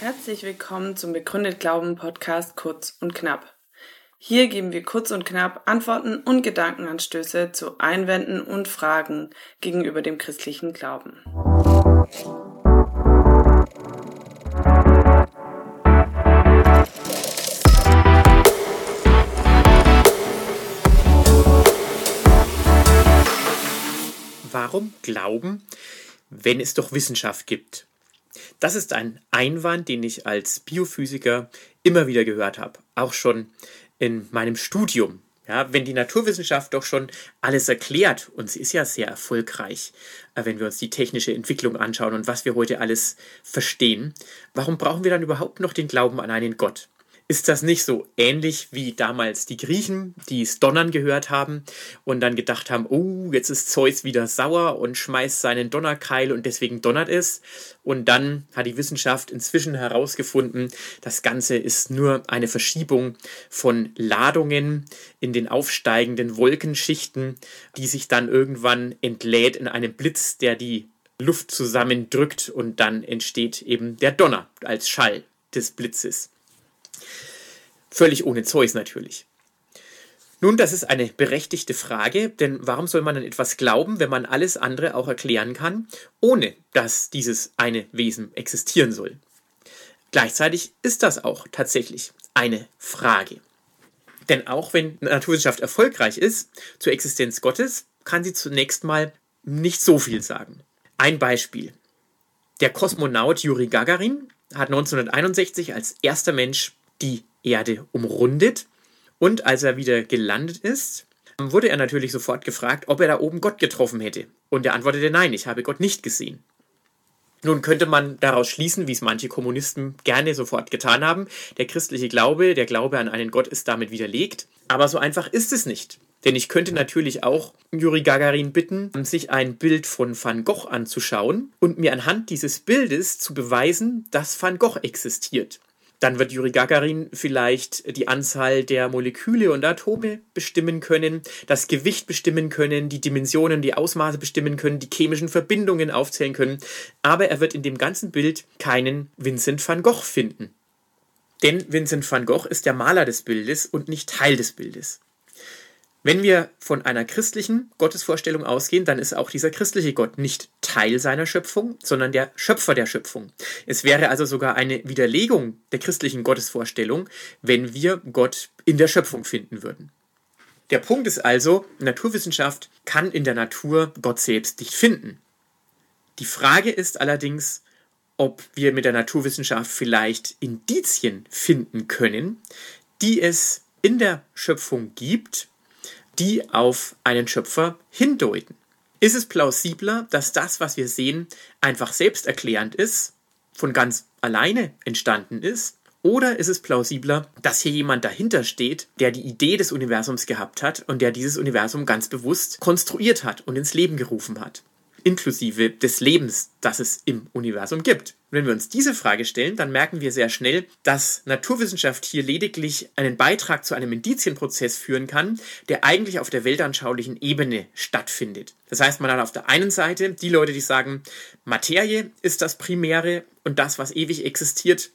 Herzlich willkommen zum Begründet Glauben Podcast kurz und knapp. Hier geben wir kurz und knapp Antworten und Gedankenanstöße zu Einwänden und Fragen gegenüber dem christlichen Glauben. Warum glauben, wenn es doch Wissenschaft gibt? Das ist ein Einwand, den ich als Biophysiker immer wieder gehört habe, auch schon in meinem Studium. Ja, wenn die Naturwissenschaft doch schon alles erklärt, und sie ist ja sehr erfolgreich, äh, wenn wir uns die technische Entwicklung anschauen und was wir heute alles verstehen, warum brauchen wir dann überhaupt noch den Glauben an einen Gott? Ist das nicht so ähnlich wie damals die Griechen, die es Donnern gehört haben und dann gedacht haben, oh, jetzt ist Zeus wieder sauer und schmeißt seinen Donnerkeil und deswegen donnert es. Und dann hat die Wissenschaft inzwischen herausgefunden, das Ganze ist nur eine Verschiebung von Ladungen in den aufsteigenden Wolkenschichten, die sich dann irgendwann entlädt in einem Blitz, der die Luft zusammendrückt und dann entsteht eben der Donner als Schall des Blitzes. Völlig ohne Zeus natürlich. Nun, das ist eine berechtigte Frage, denn warum soll man an etwas glauben, wenn man alles andere auch erklären kann, ohne dass dieses eine Wesen existieren soll? Gleichzeitig ist das auch tatsächlich eine Frage. Denn auch wenn Naturwissenschaft erfolgreich ist zur Existenz Gottes, kann sie zunächst mal nicht so viel sagen. Ein Beispiel. Der Kosmonaut Juri Gagarin hat 1961 als erster Mensch die Erde umrundet. Und als er wieder gelandet ist, wurde er natürlich sofort gefragt, ob er da oben Gott getroffen hätte. Und er antwortete nein, ich habe Gott nicht gesehen. Nun könnte man daraus schließen, wie es manche Kommunisten gerne sofort getan haben, der christliche Glaube, der Glaube an einen Gott ist damit widerlegt. Aber so einfach ist es nicht. Denn ich könnte natürlich auch Juri Gagarin bitten, sich ein Bild von Van Gogh anzuschauen und mir anhand dieses Bildes zu beweisen, dass Van Gogh existiert. Dann wird Juri Gagarin vielleicht die Anzahl der Moleküle und Atome bestimmen können, das Gewicht bestimmen können, die Dimensionen, die Ausmaße bestimmen können, die chemischen Verbindungen aufzählen können. Aber er wird in dem ganzen Bild keinen Vincent van Gogh finden. Denn Vincent van Gogh ist der Maler des Bildes und nicht Teil des Bildes. Wenn wir von einer christlichen Gottesvorstellung ausgehen, dann ist auch dieser christliche Gott nicht Teil seiner Schöpfung, sondern der Schöpfer der Schöpfung. Es wäre also sogar eine Widerlegung der christlichen Gottesvorstellung, wenn wir Gott in der Schöpfung finden würden. Der Punkt ist also, Naturwissenschaft kann in der Natur Gott selbst nicht finden. Die Frage ist allerdings, ob wir mit der Naturwissenschaft vielleicht Indizien finden können, die es in der Schöpfung gibt, die auf einen Schöpfer hindeuten. Ist es plausibler, dass das, was wir sehen, einfach selbsterklärend ist, von ganz alleine entstanden ist? Oder ist es plausibler, dass hier jemand dahinter steht, der die Idee des Universums gehabt hat und der dieses Universum ganz bewusst konstruiert hat und ins Leben gerufen hat? Inklusive des Lebens, das es im Universum gibt. wenn wir uns diese Frage stellen, dann merken wir sehr schnell, dass Naturwissenschaft hier lediglich einen Beitrag zu einem Indizienprozess führen kann, der eigentlich auf der weltanschaulichen Ebene stattfindet. Das heißt, man hat auf der einen Seite die Leute, die sagen, Materie ist das Primäre und das, was ewig existiert,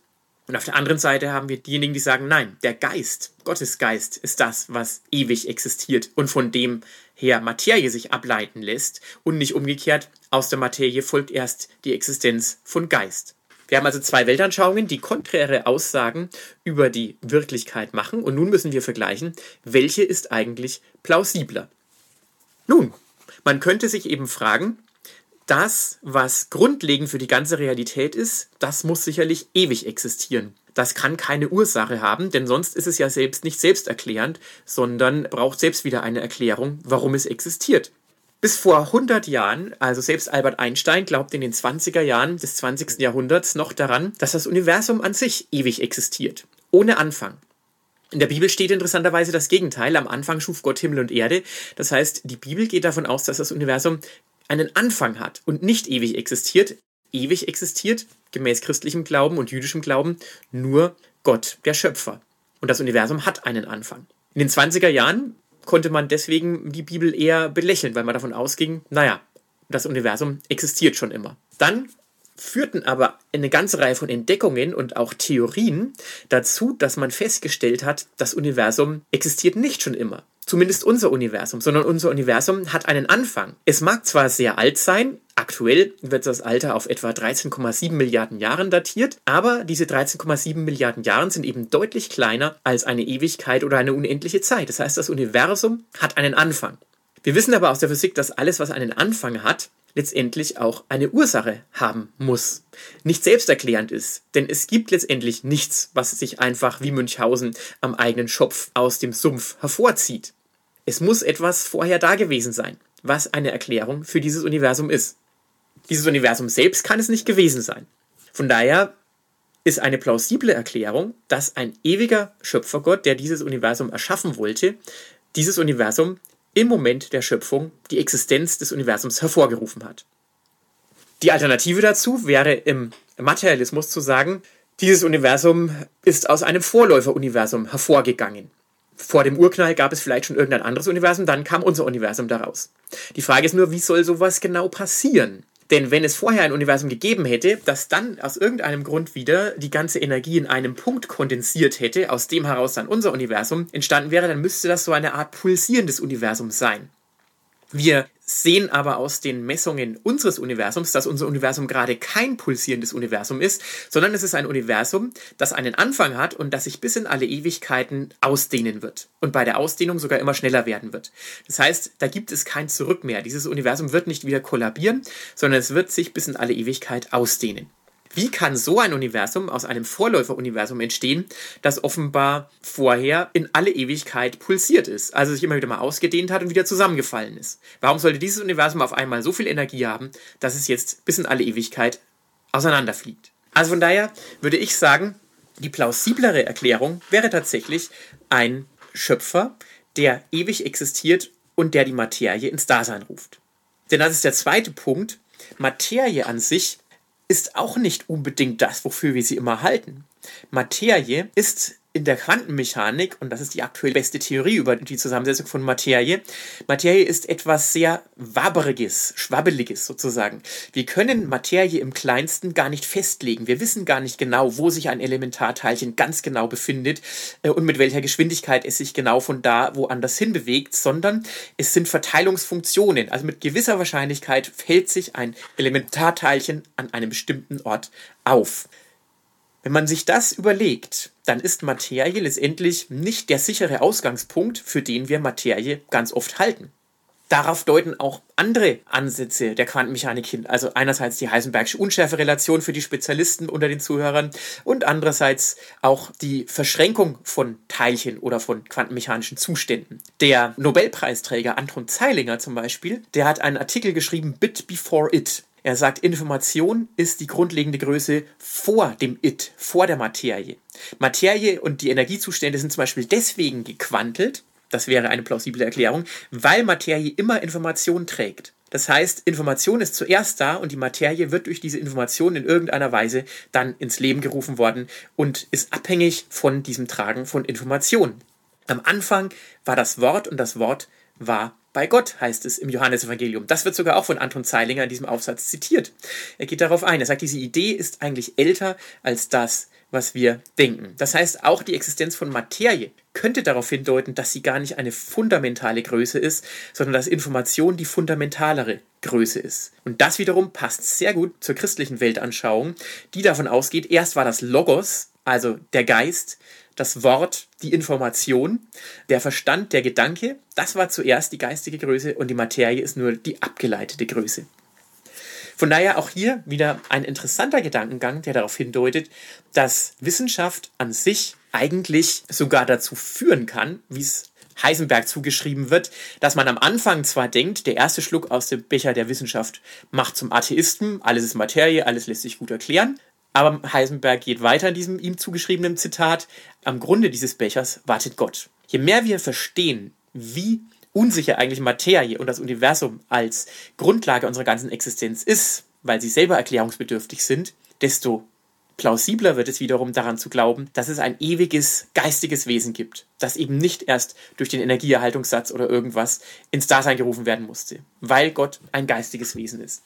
und auf der anderen Seite haben wir diejenigen, die sagen, nein, der Geist, Gottes Geist ist das, was ewig existiert und von dem her Materie sich ableiten lässt und nicht umgekehrt, aus der Materie folgt erst die Existenz von Geist. Wir haben also zwei Weltanschauungen, die konträre Aussagen über die Wirklichkeit machen und nun müssen wir vergleichen, welche ist eigentlich plausibler. Nun, man könnte sich eben fragen, das, was grundlegend für die ganze Realität ist, das muss sicherlich ewig existieren. Das kann keine Ursache haben, denn sonst ist es ja selbst nicht selbsterklärend, sondern braucht selbst wieder eine Erklärung, warum es existiert. Bis vor 100 Jahren, also selbst Albert Einstein glaubt in den 20er Jahren des 20. Jahrhunderts noch daran, dass das Universum an sich ewig existiert, ohne Anfang. In der Bibel steht interessanterweise das Gegenteil. Am Anfang schuf Gott Himmel und Erde. Das heißt, die Bibel geht davon aus, dass das Universum einen Anfang hat und nicht ewig existiert. Ewig existiert, gemäß christlichem Glauben und jüdischem Glauben, nur Gott, der Schöpfer. Und das Universum hat einen Anfang. In den 20er Jahren konnte man deswegen die Bibel eher belächeln, weil man davon ausging, naja, das Universum existiert schon immer. Dann führten aber eine ganze Reihe von Entdeckungen und auch Theorien dazu, dass man festgestellt hat, das Universum existiert nicht schon immer. Zumindest unser Universum, sondern unser Universum hat einen Anfang. Es mag zwar sehr alt sein, aktuell wird das Alter auf etwa 13,7 Milliarden Jahren datiert, aber diese 13,7 Milliarden Jahren sind eben deutlich kleiner als eine Ewigkeit oder eine unendliche Zeit. Das heißt, das Universum hat einen Anfang. Wir wissen aber aus der Physik, dass alles, was einen Anfang hat, letztendlich auch eine Ursache haben muss. Nicht selbsterklärend ist, denn es gibt letztendlich nichts, was sich einfach wie Münchhausen am eigenen Schopf aus dem Sumpf hervorzieht. Es muss etwas vorher da gewesen sein, was eine Erklärung für dieses Universum ist. Dieses Universum selbst kann es nicht gewesen sein. Von daher ist eine plausible Erklärung, dass ein ewiger Schöpfergott, der dieses Universum erschaffen wollte, dieses Universum im Moment der Schöpfung die Existenz des Universums hervorgerufen hat. Die Alternative dazu wäre im Materialismus zu sagen, dieses Universum ist aus einem Vorläuferuniversum hervorgegangen. Vor dem Urknall gab es vielleicht schon irgendein anderes Universum, dann kam unser Universum daraus. Die Frage ist nur, wie soll sowas genau passieren? Denn wenn es vorher ein Universum gegeben hätte, das dann aus irgendeinem Grund wieder die ganze Energie in einem Punkt kondensiert hätte, aus dem heraus dann unser Universum entstanden wäre, dann müsste das so eine Art pulsierendes Universum sein. Wir sehen aber aus den Messungen unseres Universums, dass unser Universum gerade kein pulsierendes Universum ist, sondern es ist ein Universum, das einen Anfang hat und das sich bis in alle Ewigkeiten ausdehnen wird und bei der Ausdehnung sogar immer schneller werden wird. Das heißt, da gibt es kein Zurück mehr. Dieses Universum wird nicht wieder kollabieren, sondern es wird sich bis in alle Ewigkeit ausdehnen. Wie kann so ein Universum aus einem Vorläuferuniversum entstehen, das offenbar vorher in alle Ewigkeit pulsiert ist, also sich immer wieder mal ausgedehnt hat und wieder zusammengefallen ist? Warum sollte dieses Universum auf einmal so viel Energie haben, dass es jetzt bis in alle Ewigkeit auseinanderfliegt? Also von daher würde ich sagen, die plausiblere Erklärung wäre tatsächlich ein Schöpfer, der ewig existiert und der die Materie ins Dasein ruft. Denn das ist der zweite Punkt. Materie an sich ist auch nicht unbedingt das, wofür wir sie immer halten. Materie ist in der Quantenmechanik, und das ist die aktuell beste Theorie über die Zusammensetzung von Materie, Materie ist etwas sehr Wabberiges, Schwabbeliges sozusagen. Wir können Materie im kleinsten gar nicht festlegen. Wir wissen gar nicht genau, wo sich ein Elementarteilchen ganz genau befindet äh, und mit welcher Geschwindigkeit es sich genau von da woanders hin bewegt, sondern es sind Verteilungsfunktionen. Also mit gewisser Wahrscheinlichkeit fällt sich ein Elementarteilchen an einem bestimmten Ort auf. Wenn man sich das überlegt, dann ist Materie letztendlich nicht der sichere Ausgangspunkt, für den wir Materie ganz oft halten. Darauf deuten auch andere Ansätze der Quantenmechanik hin. Also einerseits die Heisenbergsche Unschärferelation für die Spezialisten unter den Zuhörern und andererseits auch die Verschränkung von Teilchen oder von quantenmechanischen Zuständen. Der Nobelpreisträger Anton Zeilinger zum Beispiel, der hat einen Artikel geschrieben, Bit Before It. Er sagt, Information ist die grundlegende Größe vor dem It, vor der Materie. Materie und die Energiezustände sind zum Beispiel deswegen gequantelt, das wäre eine plausible Erklärung, weil Materie immer Information trägt. Das heißt, Information ist zuerst da und die Materie wird durch diese Information in irgendeiner Weise dann ins Leben gerufen worden und ist abhängig von diesem Tragen von Informationen. Am Anfang war das Wort und das Wort war bei Gott, heißt es im Johannesevangelium. Das wird sogar auch von Anton Zeilinger in diesem Aufsatz zitiert. Er geht darauf ein. Er sagt, diese Idee ist eigentlich älter als das, was wir denken. Das heißt, auch die Existenz von Materie könnte darauf hindeuten, dass sie gar nicht eine fundamentale Größe ist, sondern dass Information die fundamentalere Größe ist. Und das wiederum passt sehr gut zur christlichen Weltanschauung, die davon ausgeht, erst war das Logos, also der Geist, das Wort, die Information, der Verstand, der Gedanke, das war zuerst die geistige Größe und die Materie ist nur die abgeleitete Größe. Von daher auch hier wieder ein interessanter Gedankengang, der darauf hindeutet, dass Wissenschaft an sich eigentlich sogar dazu führen kann, wie es Heisenberg zugeschrieben wird, dass man am Anfang zwar denkt, der erste Schluck aus dem Becher der Wissenschaft macht zum Atheisten, alles ist Materie, alles lässt sich gut erklären, aber Heisenberg geht weiter in diesem ihm zugeschriebenen Zitat. Am Grunde dieses Bechers wartet Gott. Je mehr wir verstehen, wie unsicher eigentlich Materie und das Universum als Grundlage unserer ganzen Existenz ist, weil sie selber erklärungsbedürftig sind, desto plausibler wird es wiederum daran zu glauben, dass es ein ewiges geistiges Wesen gibt, das eben nicht erst durch den Energieerhaltungssatz oder irgendwas ins Dasein gerufen werden musste, weil Gott ein geistiges Wesen ist.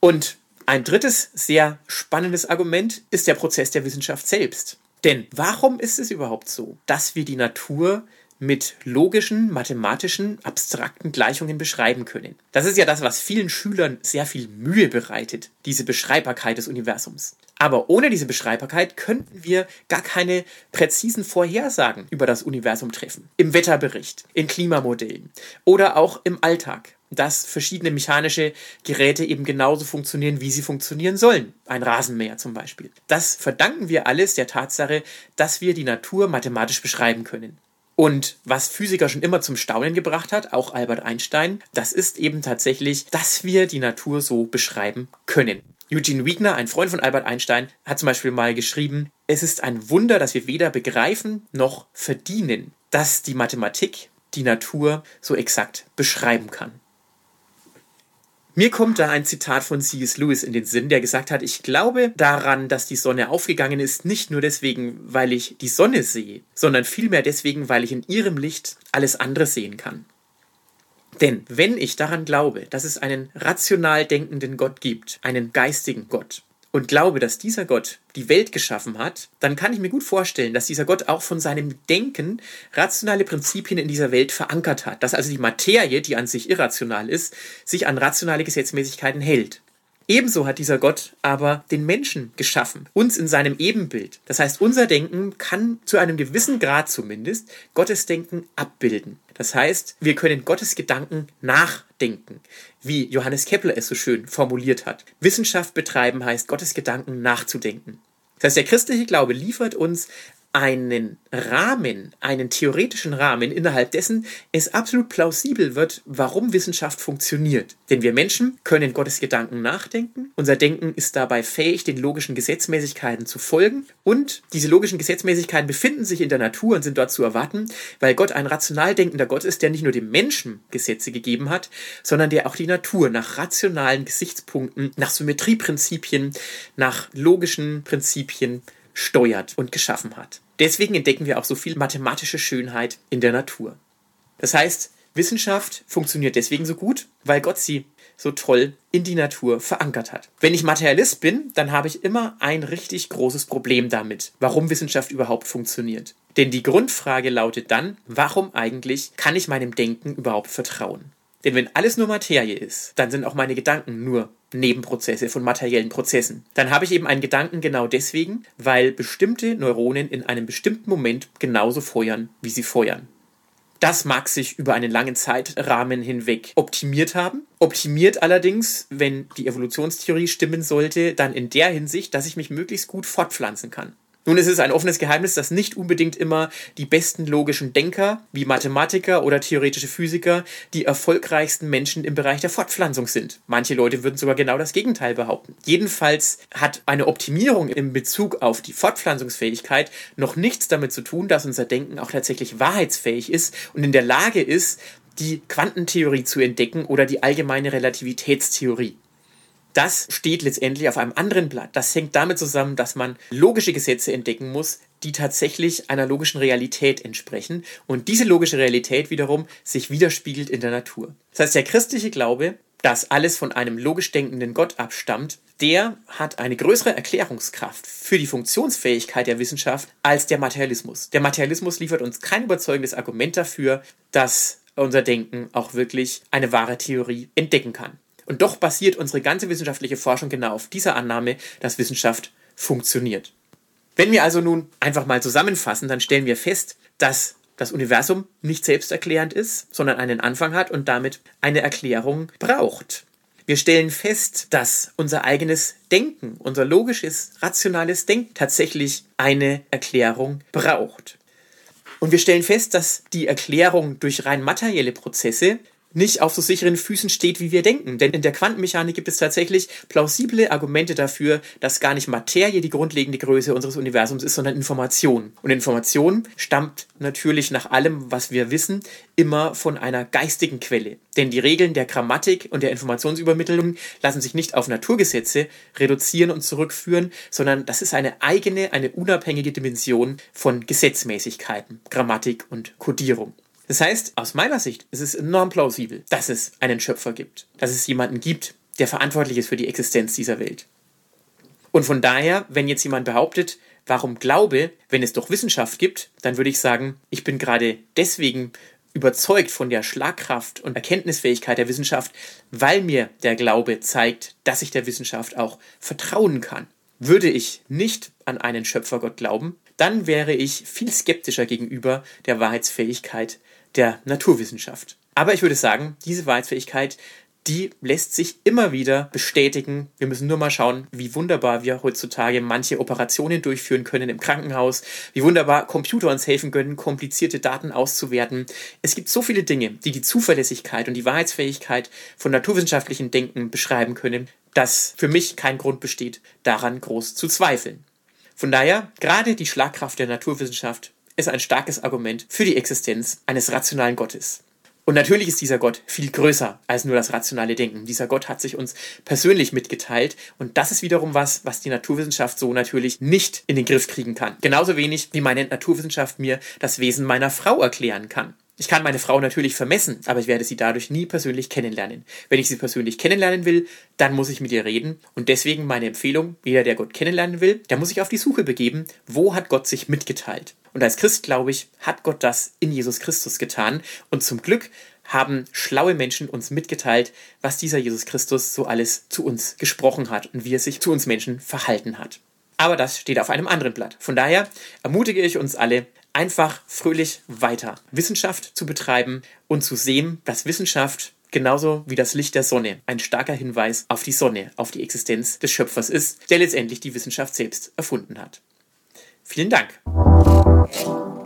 Und ein drittes sehr spannendes Argument ist der Prozess der Wissenschaft selbst. Denn warum ist es überhaupt so, dass wir die Natur mit logischen, mathematischen, abstrakten Gleichungen beschreiben können. Das ist ja das, was vielen Schülern sehr viel Mühe bereitet, diese Beschreibbarkeit des Universums. Aber ohne diese Beschreibbarkeit könnten wir gar keine präzisen Vorhersagen über das Universum treffen. Im Wetterbericht, in Klimamodellen oder auch im Alltag dass verschiedene mechanische Geräte eben genauso funktionieren, wie sie funktionieren sollen. Ein Rasenmäher zum Beispiel. Das verdanken wir alles der Tatsache, dass wir die Natur mathematisch beschreiben können. Und was Physiker schon immer zum Staunen gebracht hat, auch Albert Einstein, das ist eben tatsächlich, dass wir die Natur so beschreiben können. Eugene Wiegner, ein Freund von Albert Einstein, hat zum Beispiel mal geschrieben, es ist ein Wunder, dass wir weder begreifen noch verdienen, dass die Mathematik die Natur so exakt beschreiben kann. Mir kommt da ein Zitat von C.S. Lewis in den Sinn, der gesagt hat, ich glaube daran, dass die Sonne aufgegangen ist, nicht nur deswegen, weil ich die Sonne sehe, sondern vielmehr deswegen, weil ich in ihrem Licht alles andere sehen kann. Denn wenn ich daran glaube, dass es einen rational denkenden Gott gibt, einen geistigen Gott, und glaube, dass dieser Gott die Welt geschaffen hat, dann kann ich mir gut vorstellen, dass dieser Gott auch von seinem Denken rationale Prinzipien in dieser Welt verankert hat. Dass also die Materie, die an sich irrational ist, sich an rationale Gesetzmäßigkeiten hält. Ebenso hat dieser Gott aber den Menschen geschaffen, uns in seinem Ebenbild. Das heißt, unser Denken kann zu einem gewissen Grad zumindest Gottes Denken abbilden. Das heißt, wir können Gottes Gedanken nachdenken, wie Johannes Kepler es so schön formuliert hat. Wissenschaft betreiben heißt, Gottes Gedanken nachzudenken. Das heißt, der christliche Glaube liefert uns einen Rahmen, einen theoretischen Rahmen, innerhalb dessen es absolut plausibel wird, warum Wissenschaft funktioniert. Denn wir Menschen können Gottes Gedanken nachdenken, unser Denken ist dabei fähig, den logischen Gesetzmäßigkeiten zu folgen und diese logischen Gesetzmäßigkeiten befinden sich in der Natur und sind dort zu erwarten, weil Gott ein rational denkender Gott ist, der nicht nur dem Menschen Gesetze gegeben hat, sondern der auch die Natur nach rationalen Gesichtspunkten, nach Symmetrieprinzipien, nach logischen Prinzipien steuert und geschaffen hat. Deswegen entdecken wir auch so viel mathematische Schönheit in der Natur. Das heißt, Wissenschaft funktioniert deswegen so gut, weil Gott sie so toll in die Natur verankert hat. Wenn ich Materialist bin, dann habe ich immer ein richtig großes Problem damit, warum Wissenschaft überhaupt funktioniert. Denn die Grundfrage lautet dann, warum eigentlich kann ich meinem Denken überhaupt vertrauen? Denn wenn alles nur Materie ist, dann sind auch meine Gedanken nur Nebenprozesse von materiellen Prozessen. Dann habe ich eben einen Gedanken genau deswegen, weil bestimmte Neuronen in einem bestimmten Moment genauso feuern, wie sie feuern. Das mag sich über einen langen Zeitrahmen hinweg optimiert haben. Optimiert allerdings, wenn die Evolutionstheorie stimmen sollte, dann in der Hinsicht, dass ich mich möglichst gut fortpflanzen kann. Nun ist es ein offenes Geheimnis, dass nicht unbedingt immer die besten logischen Denker, wie Mathematiker oder theoretische Physiker, die erfolgreichsten Menschen im Bereich der Fortpflanzung sind. Manche Leute würden sogar genau das Gegenteil behaupten. Jedenfalls hat eine Optimierung in Bezug auf die Fortpflanzungsfähigkeit noch nichts damit zu tun, dass unser Denken auch tatsächlich wahrheitsfähig ist und in der Lage ist, die Quantentheorie zu entdecken oder die allgemeine Relativitätstheorie das steht letztendlich auf einem anderen Blatt. Das hängt damit zusammen, dass man logische Gesetze entdecken muss, die tatsächlich einer logischen Realität entsprechen und diese logische Realität wiederum sich widerspiegelt in der Natur. Das heißt, der christliche Glaube, dass alles von einem logisch denkenden Gott abstammt, der hat eine größere Erklärungskraft für die Funktionsfähigkeit der Wissenschaft als der Materialismus. Der Materialismus liefert uns kein überzeugendes Argument dafür, dass unser Denken auch wirklich eine wahre Theorie entdecken kann. Und doch basiert unsere ganze wissenschaftliche Forschung genau auf dieser Annahme, dass Wissenschaft funktioniert. Wenn wir also nun einfach mal zusammenfassen, dann stellen wir fest, dass das Universum nicht selbsterklärend ist, sondern einen Anfang hat und damit eine Erklärung braucht. Wir stellen fest, dass unser eigenes Denken, unser logisches, rationales Denken tatsächlich eine Erklärung braucht. Und wir stellen fest, dass die Erklärung durch rein materielle Prozesse nicht auf so sicheren Füßen steht, wie wir denken. Denn in der Quantenmechanik gibt es tatsächlich plausible Argumente dafür, dass gar nicht Materie die grundlegende Größe unseres Universums ist, sondern Information. Und Information stammt natürlich nach allem, was wir wissen, immer von einer geistigen Quelle. Denn die Regeln der Grammatik und der Informationsübermittlung lassen sich nicht auf Naturgesetze reduzieren und zurückführen, sondern das ist eine eigene, eine unabhängige Dimension von Gesetzmäßigkeiten, Grammatik und Kodierung. Das heißt, aus meiner Sicht ist es enorm plausibel, dass es einen Schöpfer gibt, dass es jemanden gibt, der verantwortlich ist für die Existenz dieser Welt. Und von daher, wenn jetzt jemand behauptet, warum Glaube, wenn es doch Wissenschaft gibt, dann würde ich sagen, ich bin gerade deswegen überzeugt von der Schlagkraft und Erkenntnisfähigkeit der Wissenschaft, weil mir der Glaube zeigt, dass ich der Wissenschaft auch vertrauen kann. Würde ich nicht an einen Schöpfergott glauben, dann wäre ich viel skeptischer gegenüber der Wahrheitsfähigkeit der Naturwissenschaft. Aber ich würde sagen, diese Wahrheitsfähigkeit, die lässt sich immer wieder bestätigen. Wir müssen nur mal schauen, wie wunderbar wir heutzutage manche Operationen durchführen können im Krankenhaus, wie wunderbar Computer uns helfen können, komplizierte Daten auszuwerten. Es gibt so viele Dinge, die die Zuverlässigkeit und die Wahrheitsfähigkeit von naturwissenschaftlichen Denken beschreiben können, dass für mich kein Grund besteht, daran groß zu zweifeln. Von daher, gerade die Schlagkraft der Naturwissenschaft ist ein starkes Argument für die Existenz eines rationalen Gottes. Und natürlich ist dieser Gott viel größer als nur das rationale Denken. Dieser Gott hat sich uns persönlich mitgeteilt und das ist wiederum was, was die Naturwissenschaft so natürlich nicht in den Griff kriegen kann. Genauso wenig wie meine Naturwissenschaft mir das Wesen meiner Frau erklären kann. Ich kann meine Frau natürlich vermessen, aber ich werde sie dadurch nie persönlich kennenlernen. Wenn ich sie persönlich kennenlernen will, dann muss ich mit ihr reden. Und deswegen meine Empfehlung, jeder, der Gott kennenlernen will, der muss sich auf die Suche begeben, wo hat Gott sich mitgeteilt. Und als Christ, glaube ich, hat Gott das in Jesus Christus getan. Und zum Glück haben schlaue Menschen uns mitgeteilt, was dieser Jesus Christus so alles zu uns gesprochen hat und wie er sich zu uns Menschen verhalten hat. Aber das steht auf einem anderen Blatt. Von daher ermutige ich uns alle, einfach fröhlich weiter Wissenschaft zu betreiben und zu sehen, dass Wissenschaft genauso wie das Licht der Sonne ein starker Hinweis auf die Sonne, auf die Existenz des Schöpfers ist, der letztendlich die Wissenschaft selbst erfunden hat. Vielen Dank. Thank you.